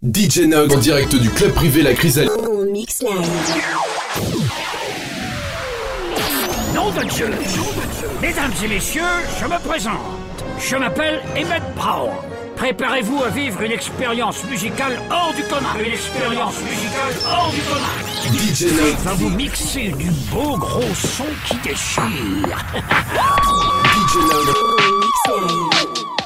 DJ Nog en direct du club privé La Chrysalide. En mix live. Nom de Dieu Mesdames et messieurs, je me présente. Je m'appelle Emmett Brown. Préparez-vous à vivre une expérience musicale hors du commun. Une expérience musicale hors du commun. DJ Nog, vais vous mixer du beau gros son qui déchire. DJ Nog,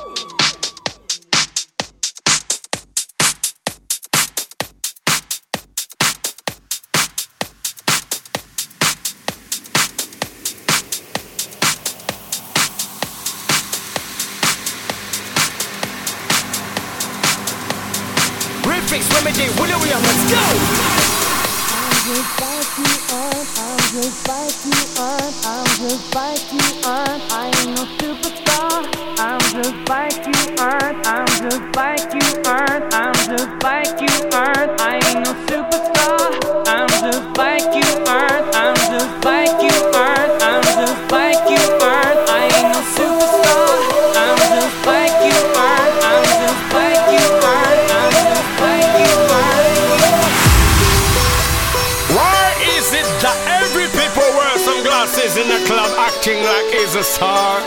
I'm just like you are, I'm just like you are, I'm just like you are. I ain't no superstar. I'm just like you are, I'm just like you are, I'm just like you are. I ain't no superstar. I'm just like you are, I'm just like you are, acting like he's a star?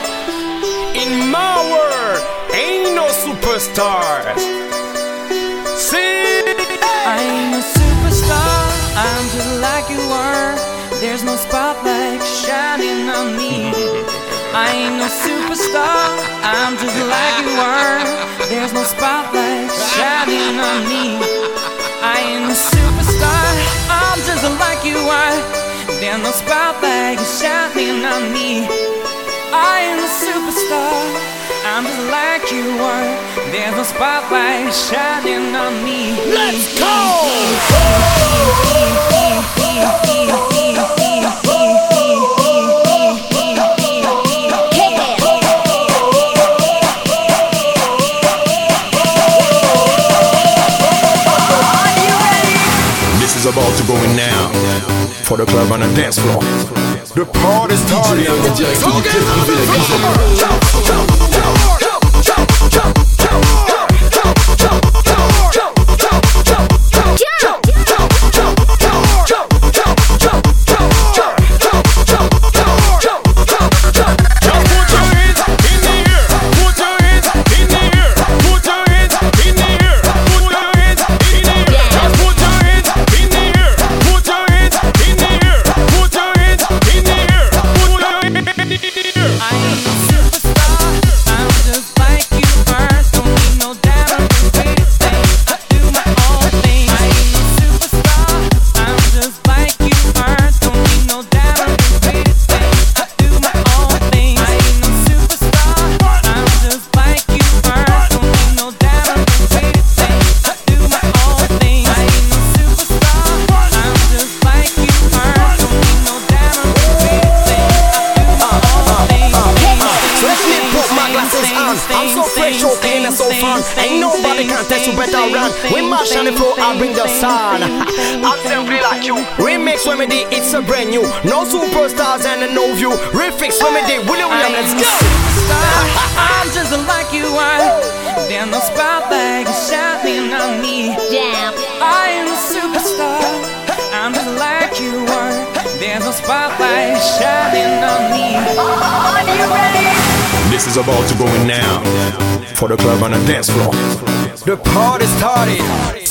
In my world, ain't no superstars. See? I ain't a superstar, I'm just like you are. There's no spotlight shining on me. I ain't no superstar, I'm just like you are. There's no spotlight shining on me. I ain't a superstar, I'm just like you are. There's no spotlight shining on me. I ain't a superstar, I'm just like you are. There's no spotlight shining on me. Let's go! This is about to go in now for the club on the dance floor. The party DJ for the club on the dance floor. The party started.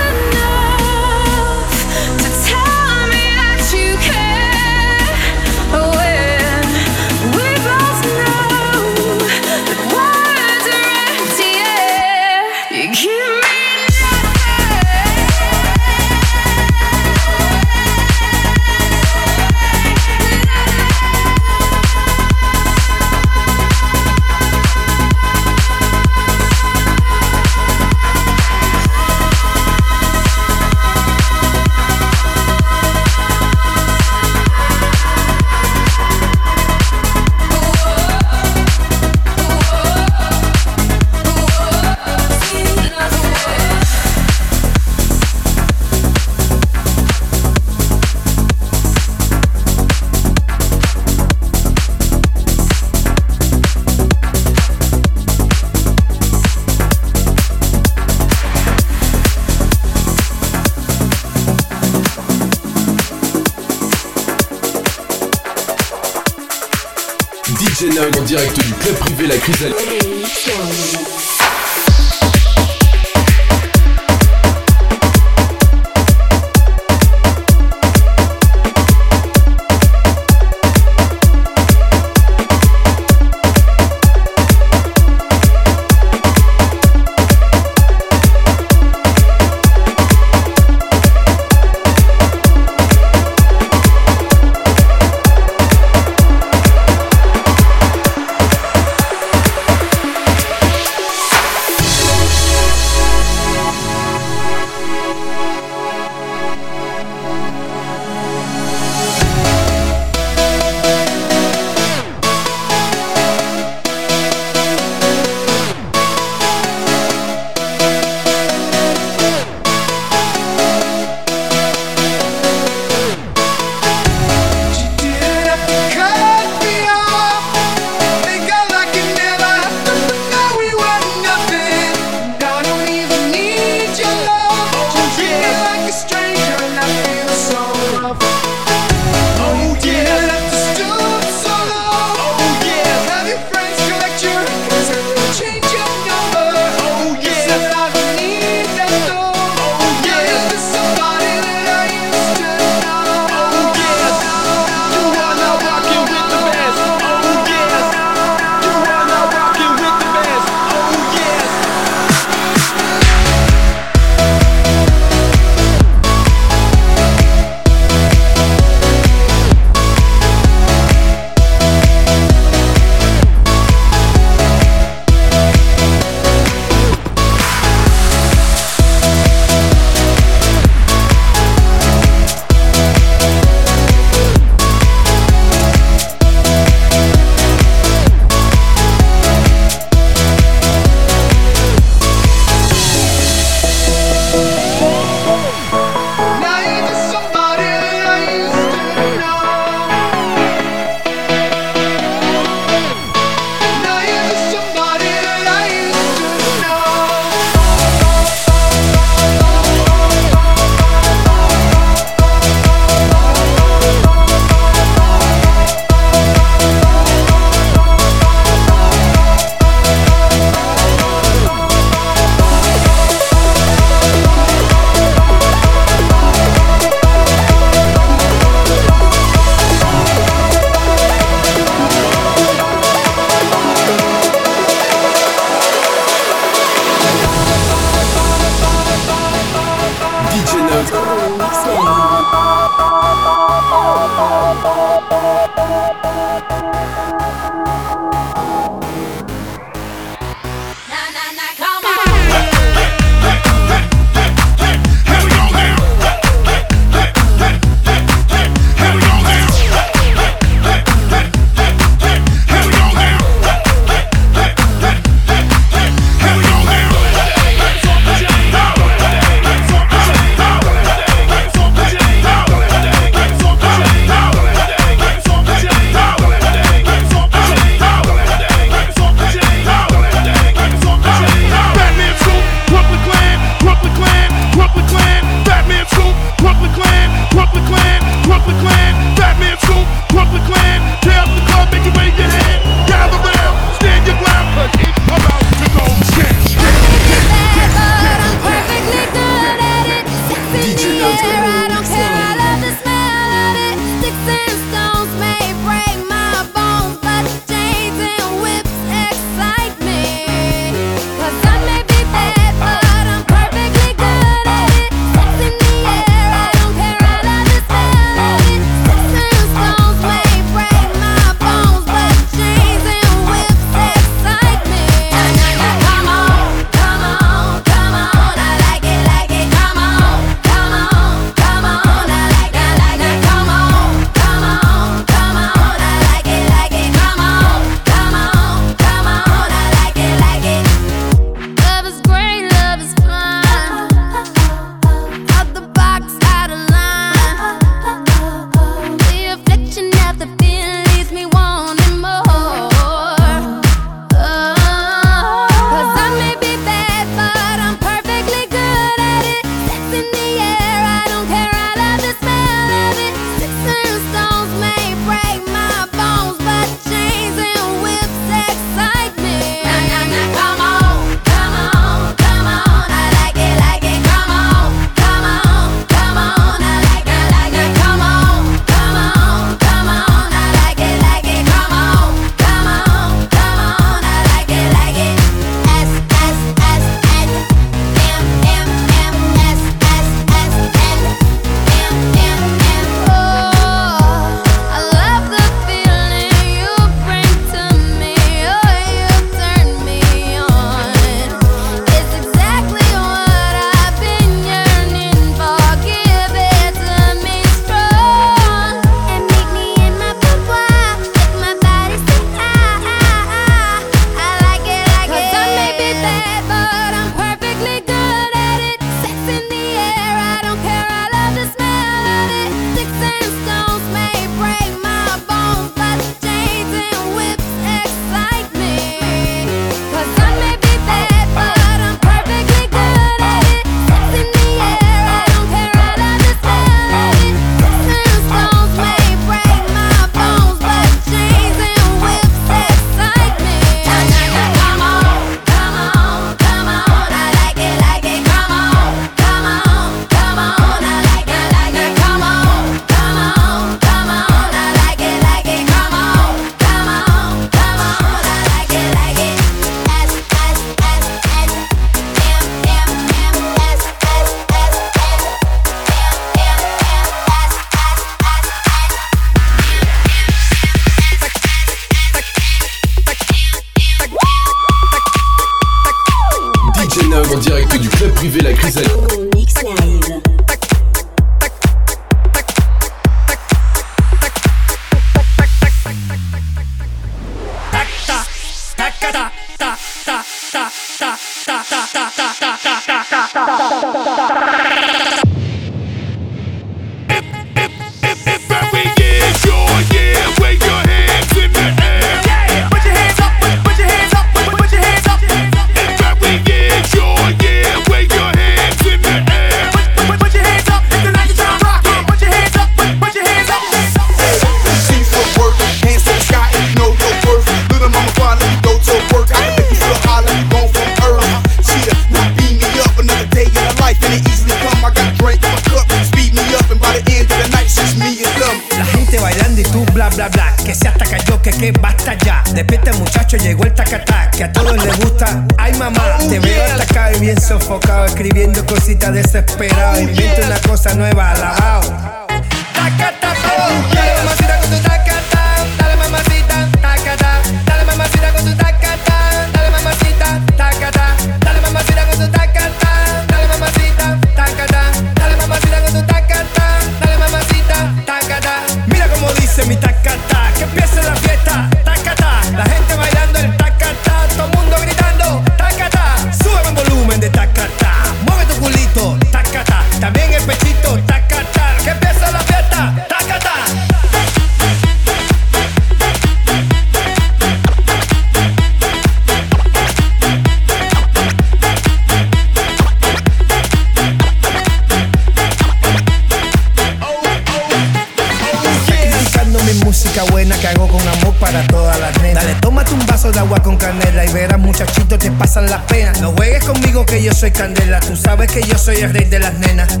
soy el rey de las nenas.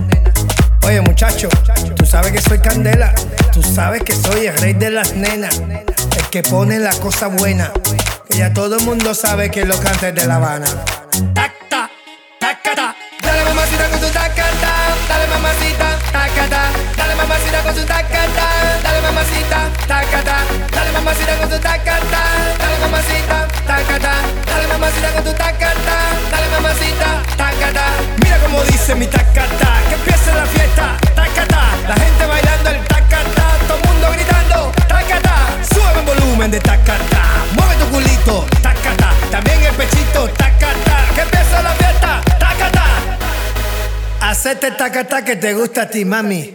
Oye, muchacho, tú sabes que soy candela. Tú sabes que soy el rey de las nenas. El que pone la cosa buena. Que ya todo el mundo sabe que lo cante de La Habana. taca, taca, que te gusta a ti, mami.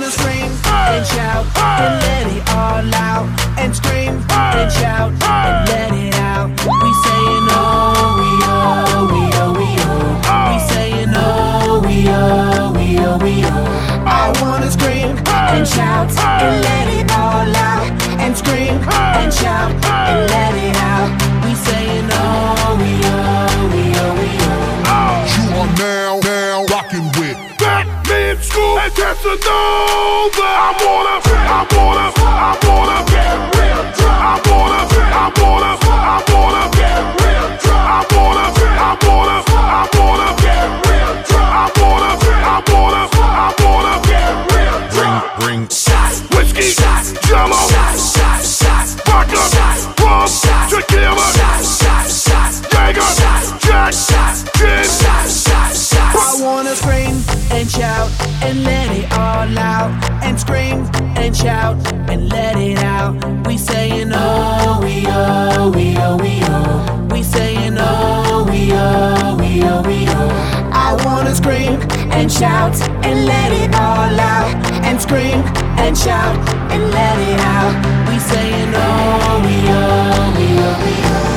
I wanna scream and shout and let it all out. And scream and shout and let it out. We saying oh, we oh, we oh, we oh. We saying oh, we oh, we oh, we oh. I wanna scream and shout and let it all out. And scream and shout and let it out. We saying oh, we oh, we oh, we oh. You are now, now rocking with Batman school and Casanova. I wanna, I wanna, I wanna get real drunk. I wanna, I wanna, I wanna get real drunk. I wanna, I wanna, I wanna get real drunk. I wanna, I wanna, I wanna get real drunk. Bring, bring Shots, whiskey, shots, jello, shots, shots, shots, vodka, rum, shout and let it all out. And scream and shout and let it out. We saying oh, we oh, we oh, we oh. We saying oh, we oh, we oh, we oh. I wanna scream and shout and let it all out. And scream and shout and let it out. We saying oh, we oh, we oh, we oh.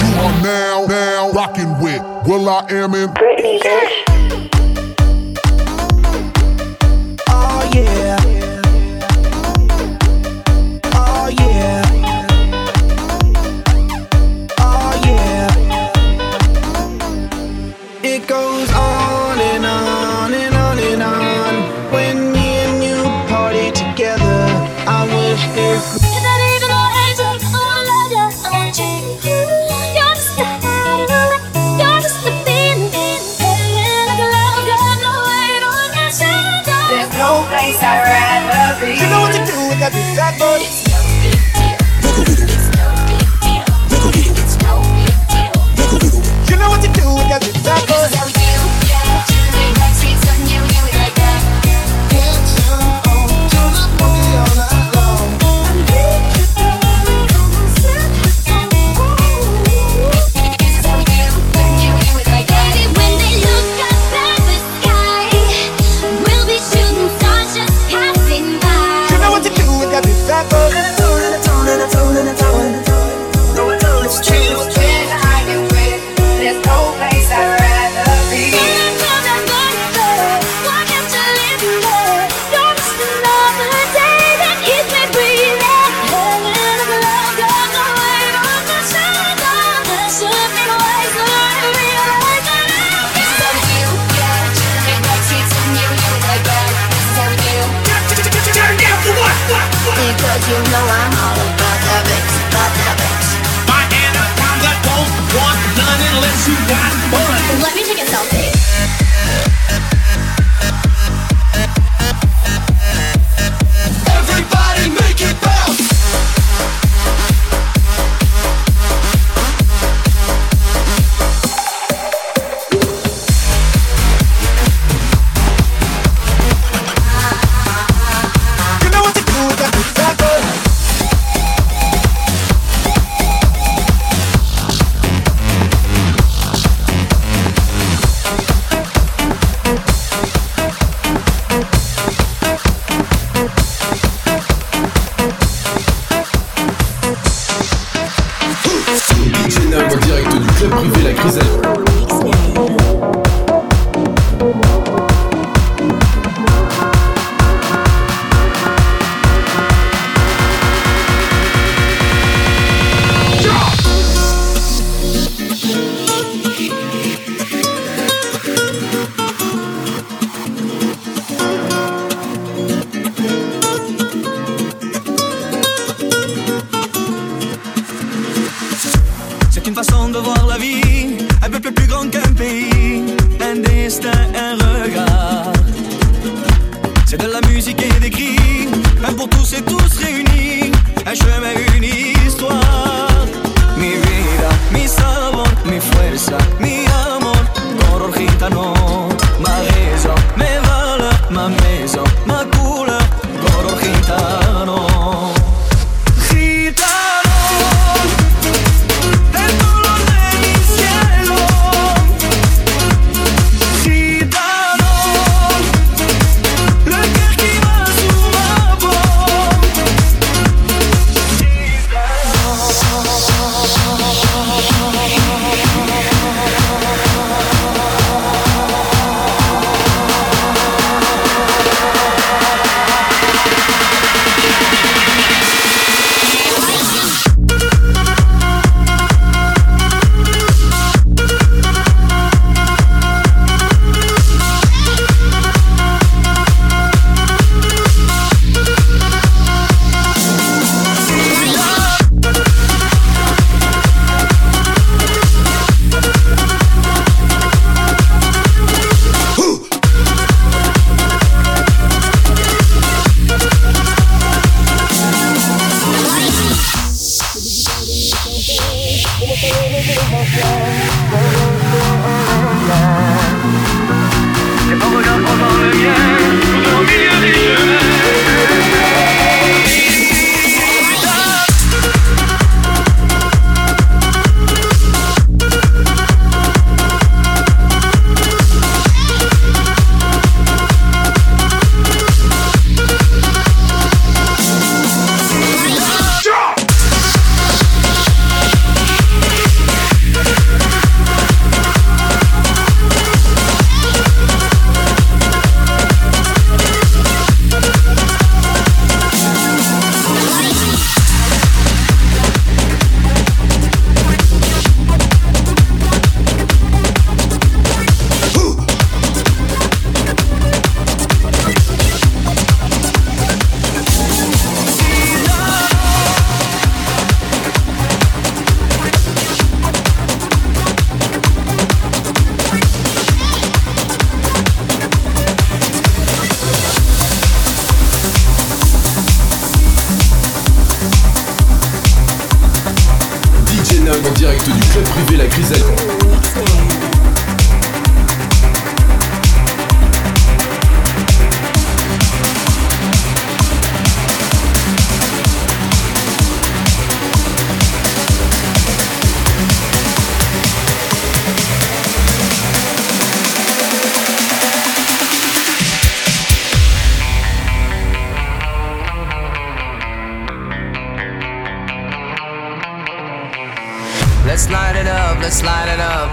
You are now, now rocking with will.i.am in Britney, bitch.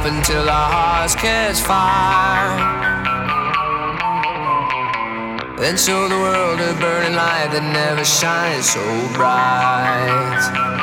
until our hearts catch fire. Then show the world a burning light that never shines so bright.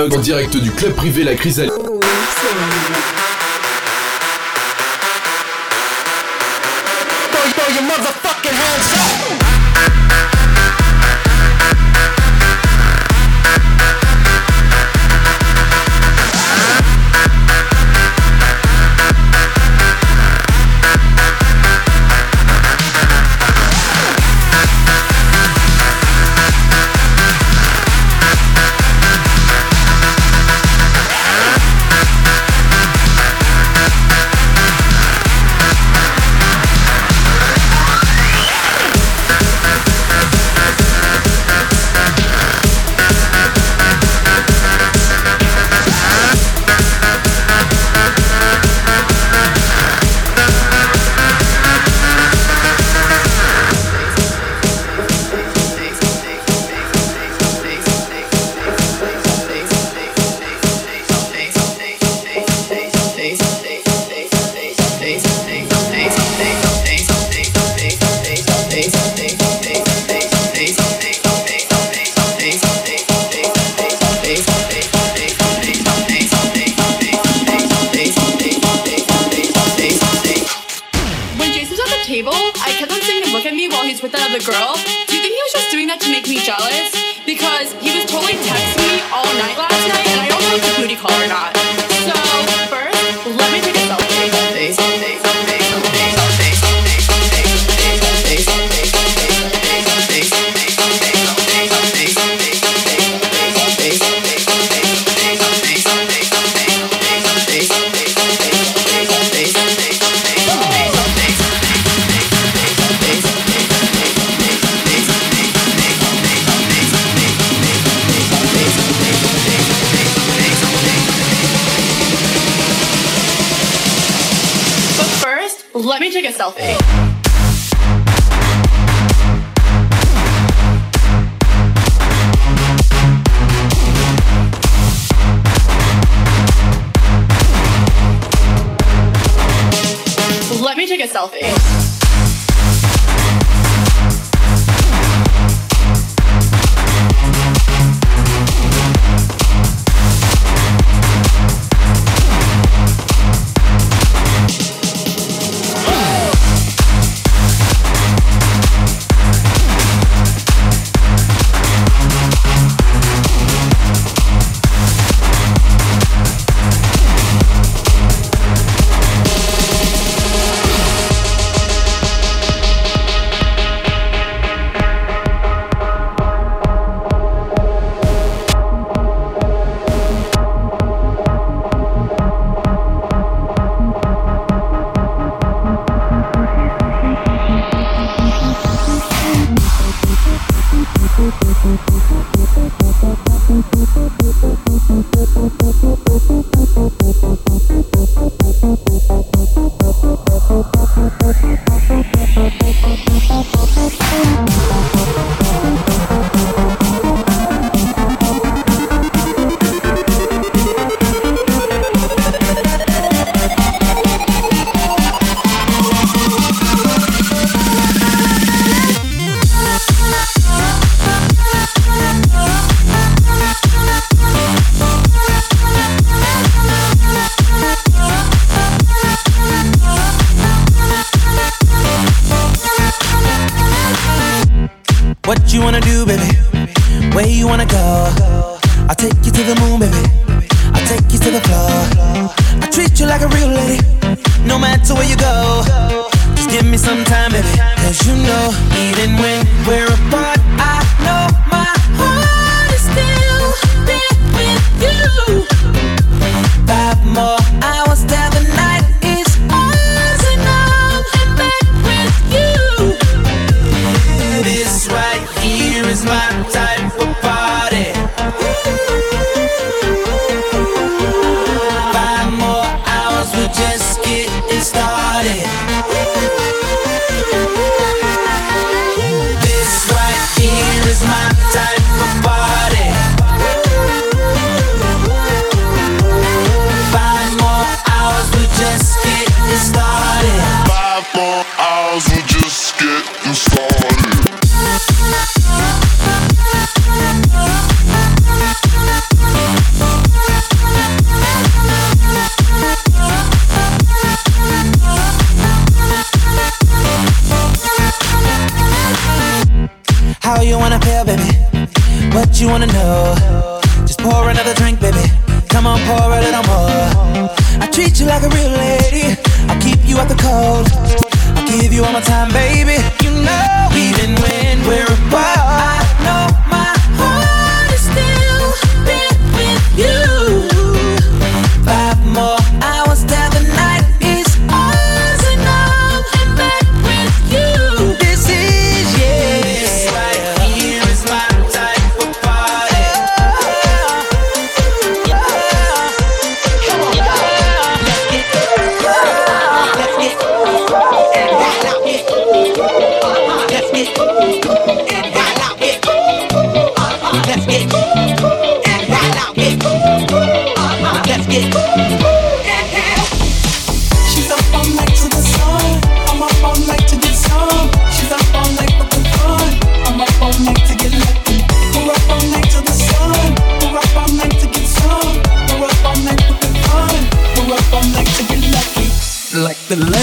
En direct du club privé La Chrysalide.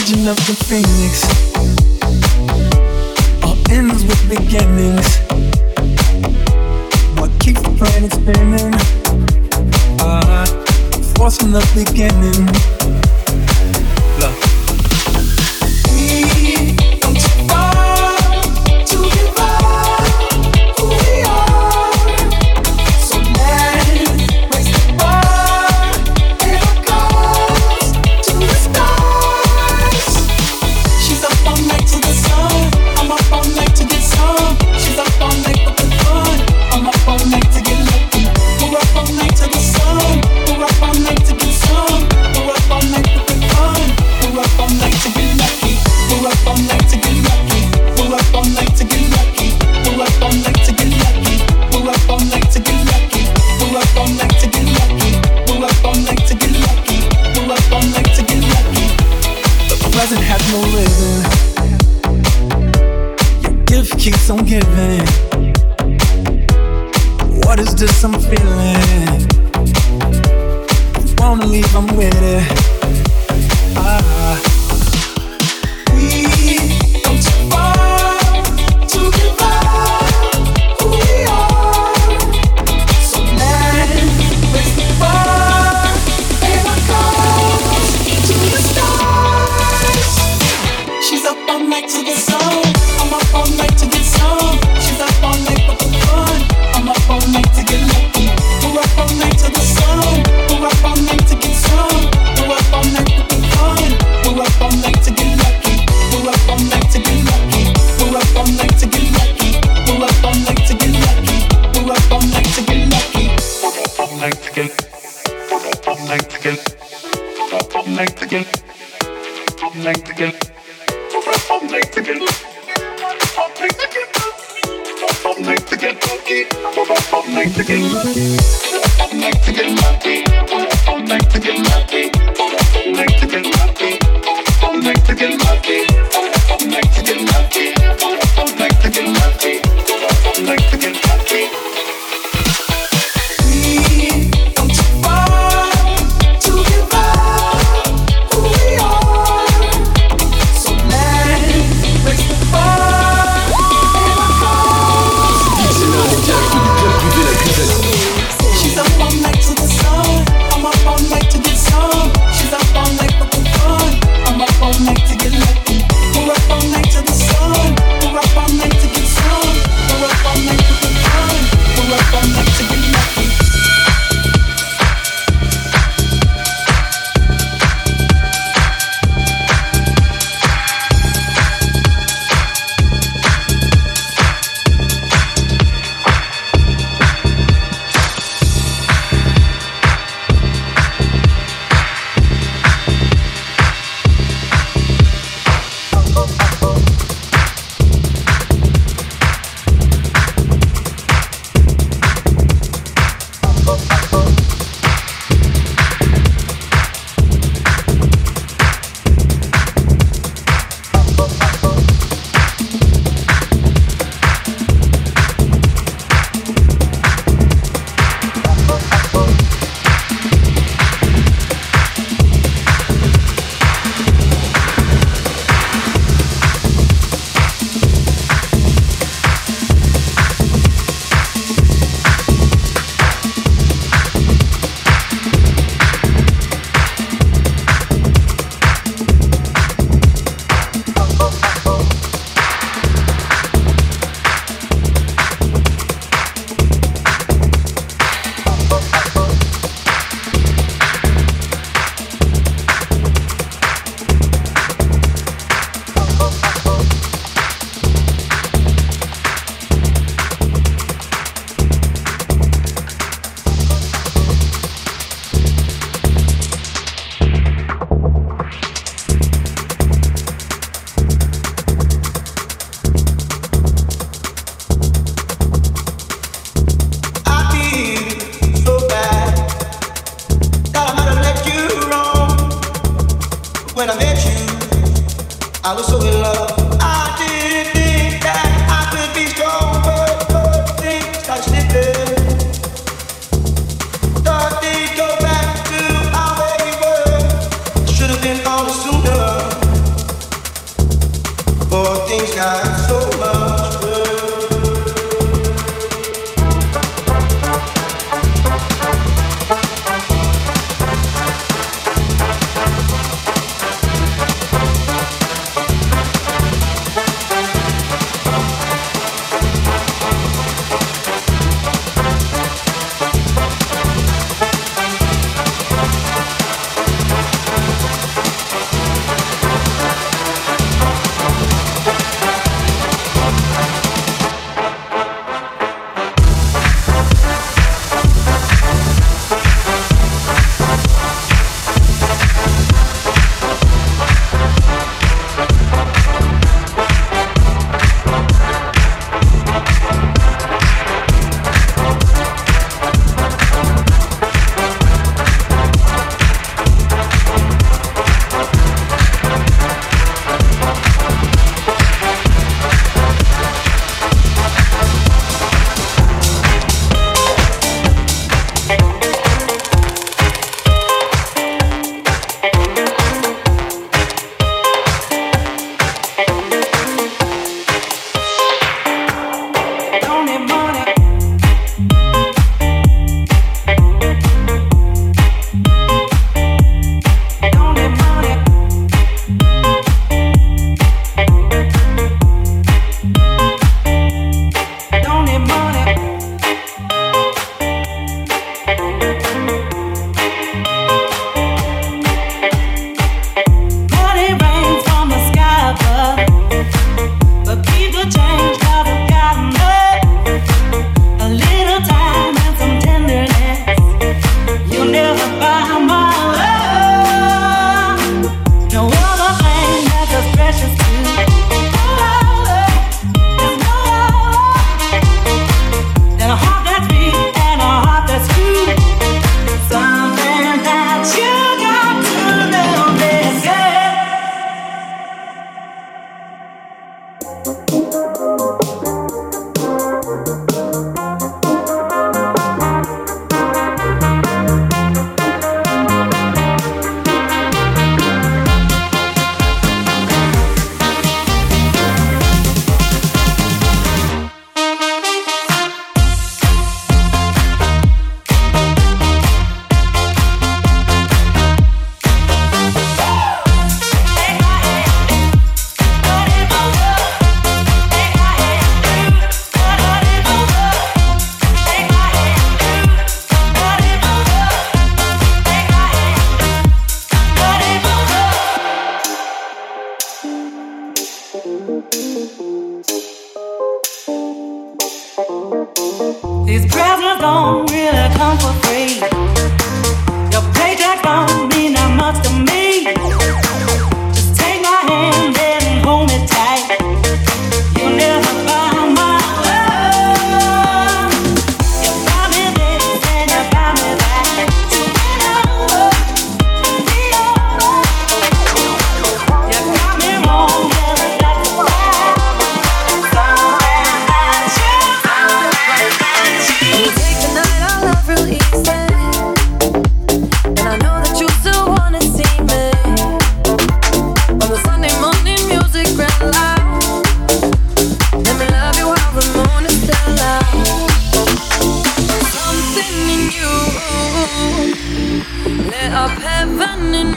of the phoenix. All ends with beginnings. What keeps the planet spinning? Uh, Force from the beginning.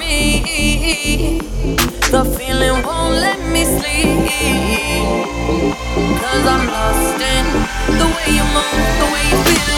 me. The feeling won't let me sleep. Cause I'm lost in the way you move, the way you feel.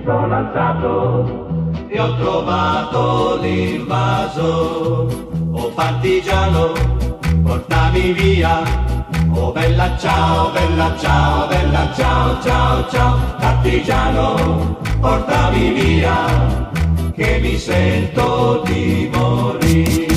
mi sono alzato e ho trovato l'invaso. O oh partigiano, portami via. Oh bella ciao, bella ciao, bella ciao, ciao, ciao. Partigiano, portami via, che mi sento di morire.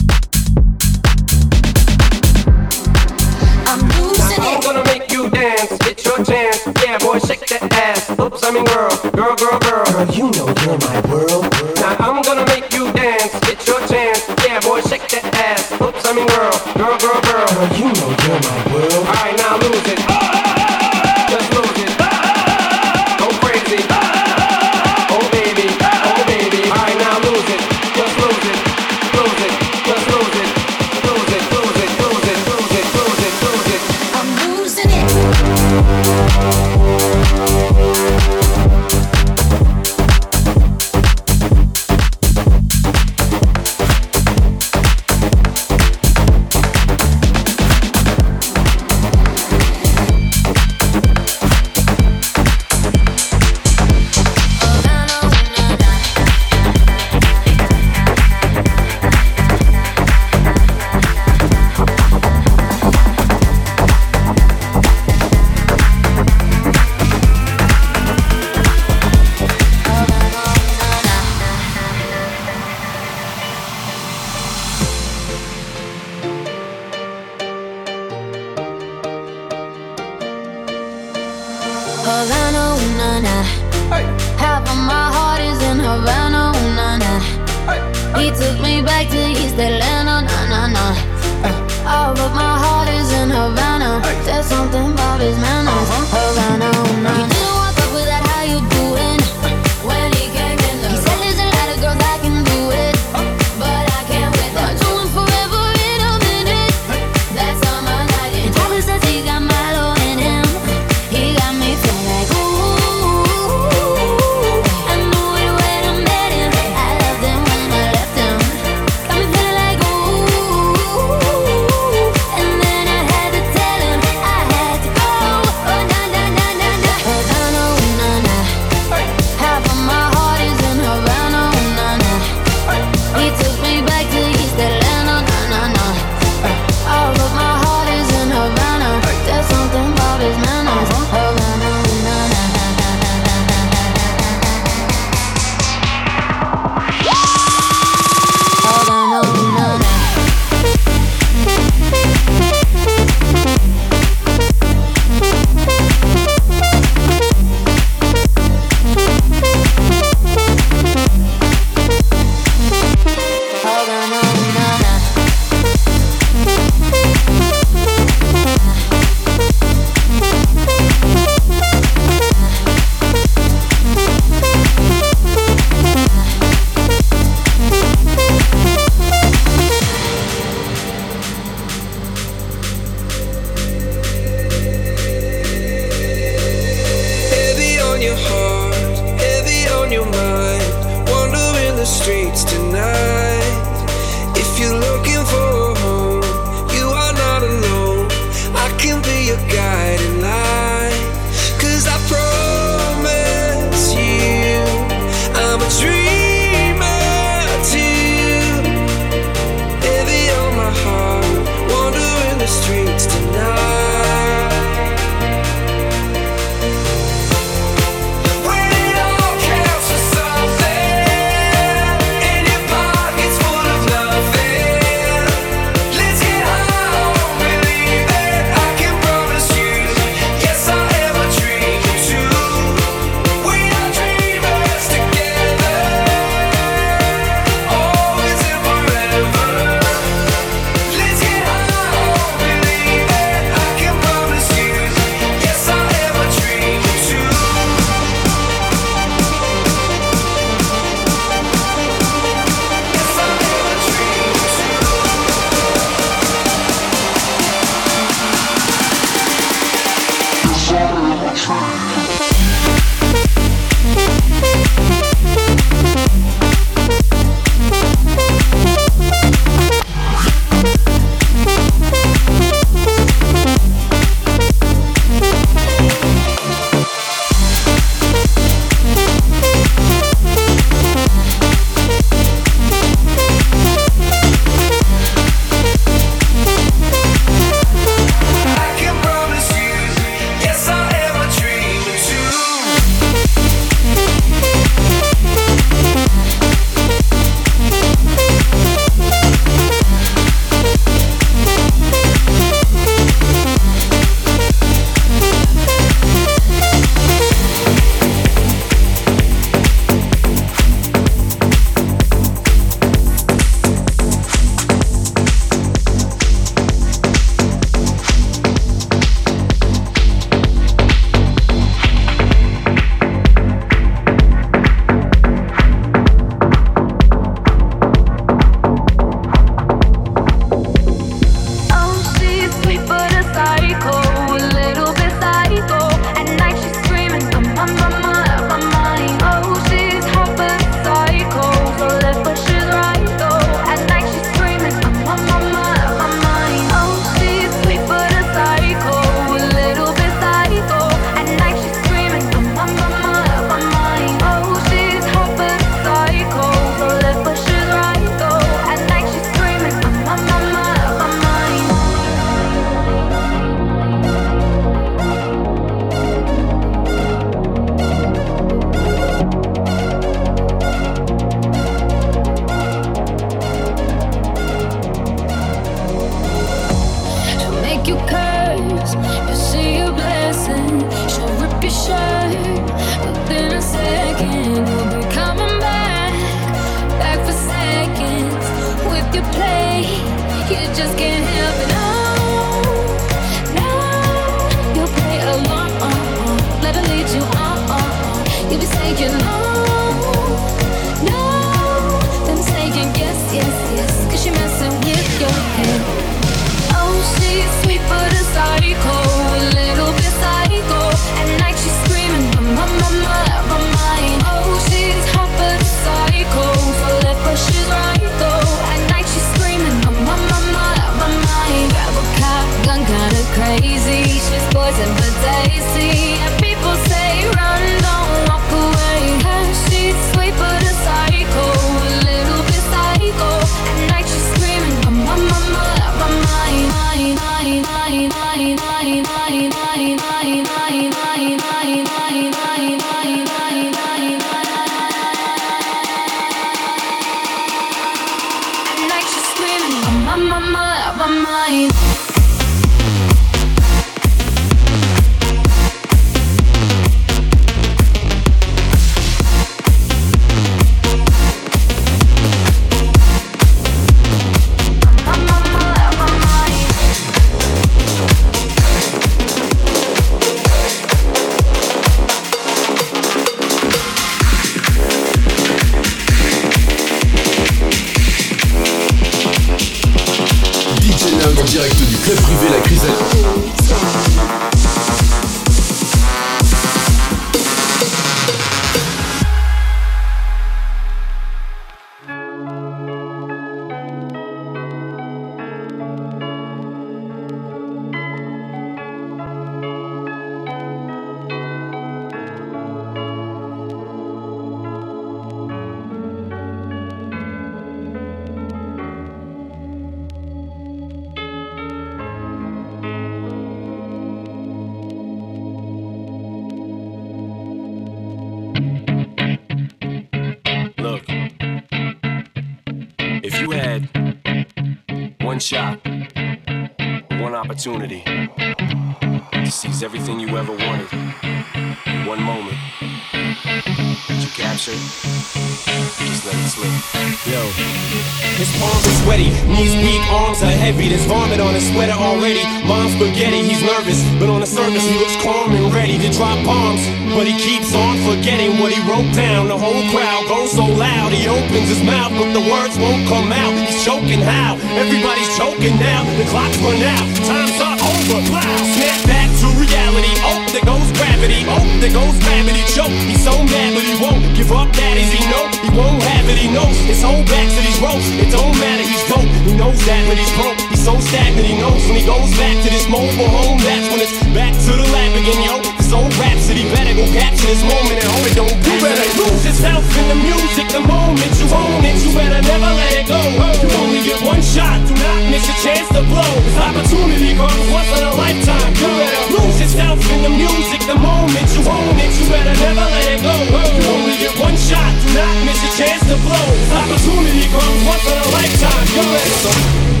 Are. There's vomit on his sweater already. Mom's spaghetti, he's nervous, but on the surface he looks calm and ready to drop bombs. But he keeps on forgetting what he wrote down. The whole crowd goes so loud, he opens his mouth, but the words won't come out. He's choking how? Everybody's choking now. The clock's run out, time's up, over. Snap back to reality. Oh, there goes gravity. Oh, there goes gravity. Choke. He's so mad, but he won't give up. That is he know he won't have it. He knows his whole back to these ropes. It don't matter. He's dope. He knows that when he's broke. He's so stagnant. He knows when he goes back to this mobile home. That's when it's back to the lab again, yo. Old rhapsody better go capture this moment and hope it don't. You better lose yourself in the music. The moment you own it, you better never let it go. You only get one shot. Do not miss your chance to blow. This opportunity comes once in a lifetime. You better lose yourself in the music. The moment you own it, you better never let it go. You only get one shot. Do not miss your chance to blow. This opportunity comes once in a lifetime. You better.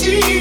See.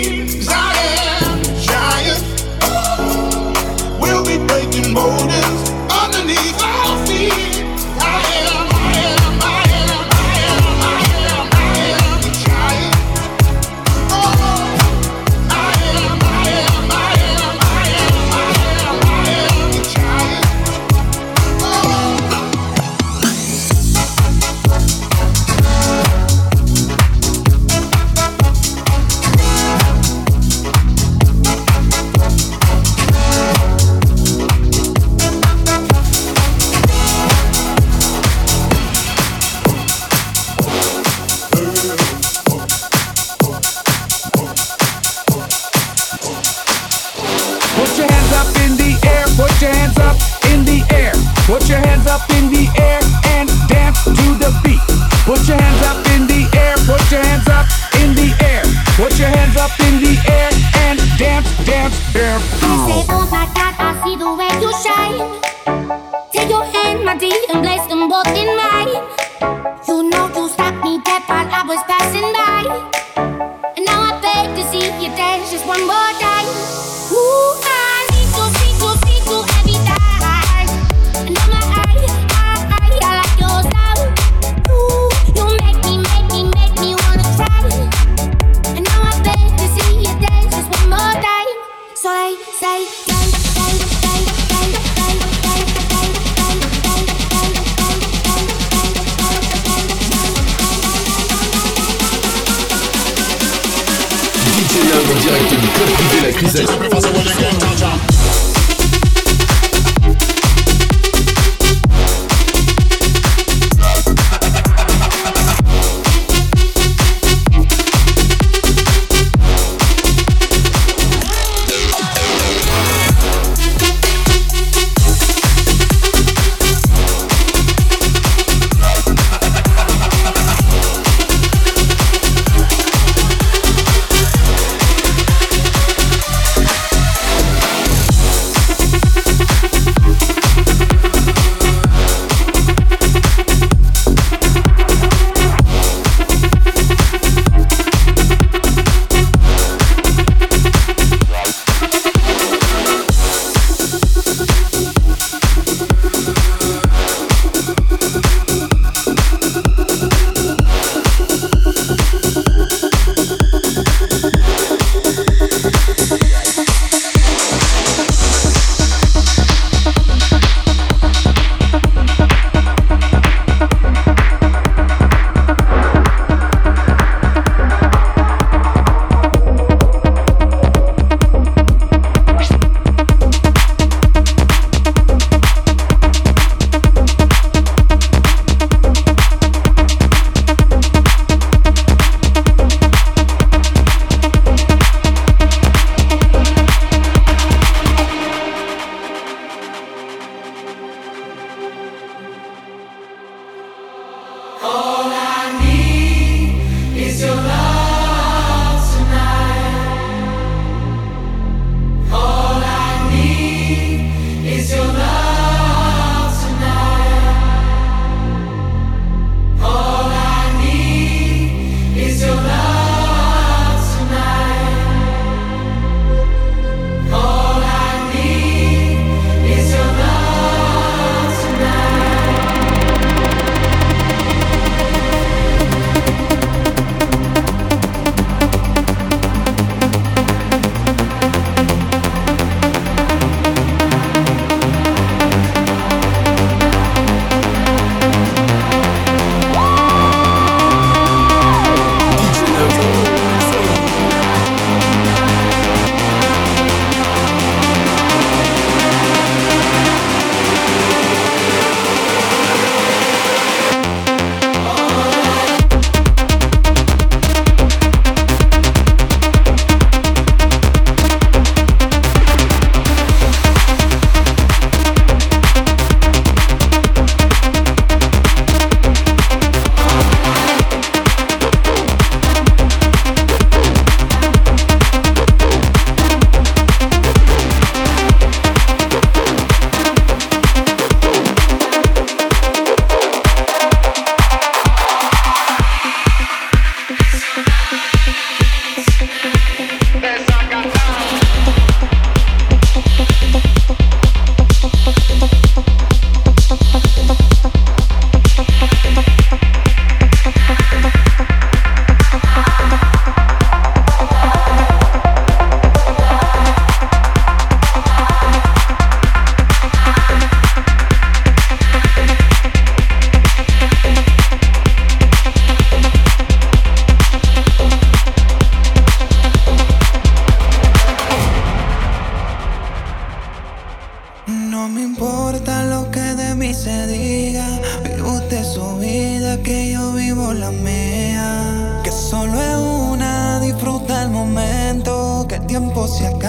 Tiempo se acaba